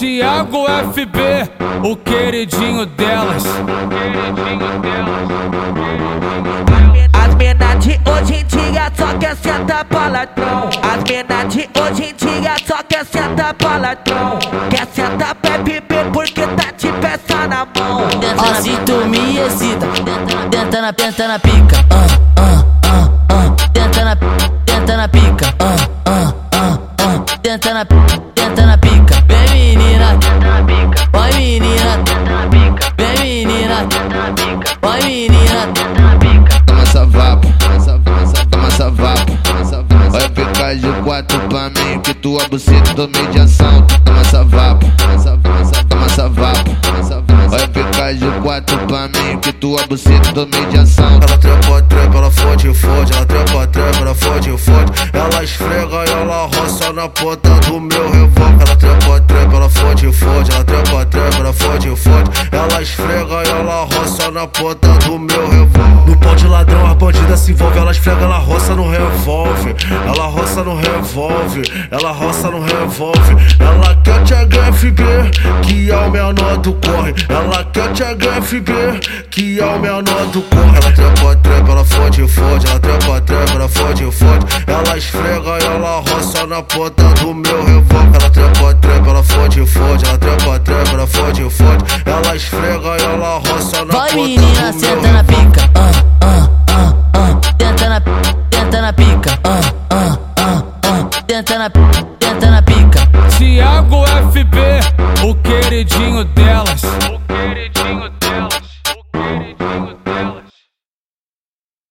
Tiago FB, o queridinho delas. As mina de hoje em dia só quer sentar paladrão. As mina de hoje em dia só quer sentar paladrão. Quer sentar pra beber porque tá de peça na mão. Ó, se tu me excita, tenta na, tenta na pica. Tenta na, tenta na pica. Vem menina, vai menina, vem menina, vai menina. Toma essa vapo, toma essa vapo. Vai ficar de quatro pra mim, que tua buceta tô meio de ação. Toma essa vapo, toma essa vapo. Vai ficar de quatro pra mim, que tua buceta tô meio de ação. Ela trepa, trepa, ela fode, fode. Ela trepa, trepa, ela fode, fode. Ela esfrega na ponta do meu revólver. Ela trepa, trepa, ela fode, fode. Ela trepa, trepa, ela fode, fode. Ela esfrega e ela roça na ponta do meu revólver. No pau de ladrão, bandida se envolve. Ela esfrega, ela roça no revólver. Ela roça no revólver. Ela roça no revólver. Ela quer te HFB, que é o menor do corre. Ela quer te HFB, que é o menor do corre. Ela trepa, trepa, ela fode, fode. Ela trepa, trepa, ela fode, fode. Ela esfrega e ela roça na ponta do meu revólver. Ela trepa, trepa, ela fode, fode. Ela trepa, trepa, ela fode, fode. Ela esfrega e ela roça na Vai ponta menina, do senta meu na pica. na pica, uh, uh, uh, uh, na, na pica. Tiago FB, o queridinho delas. O queridinho delas, o queridinho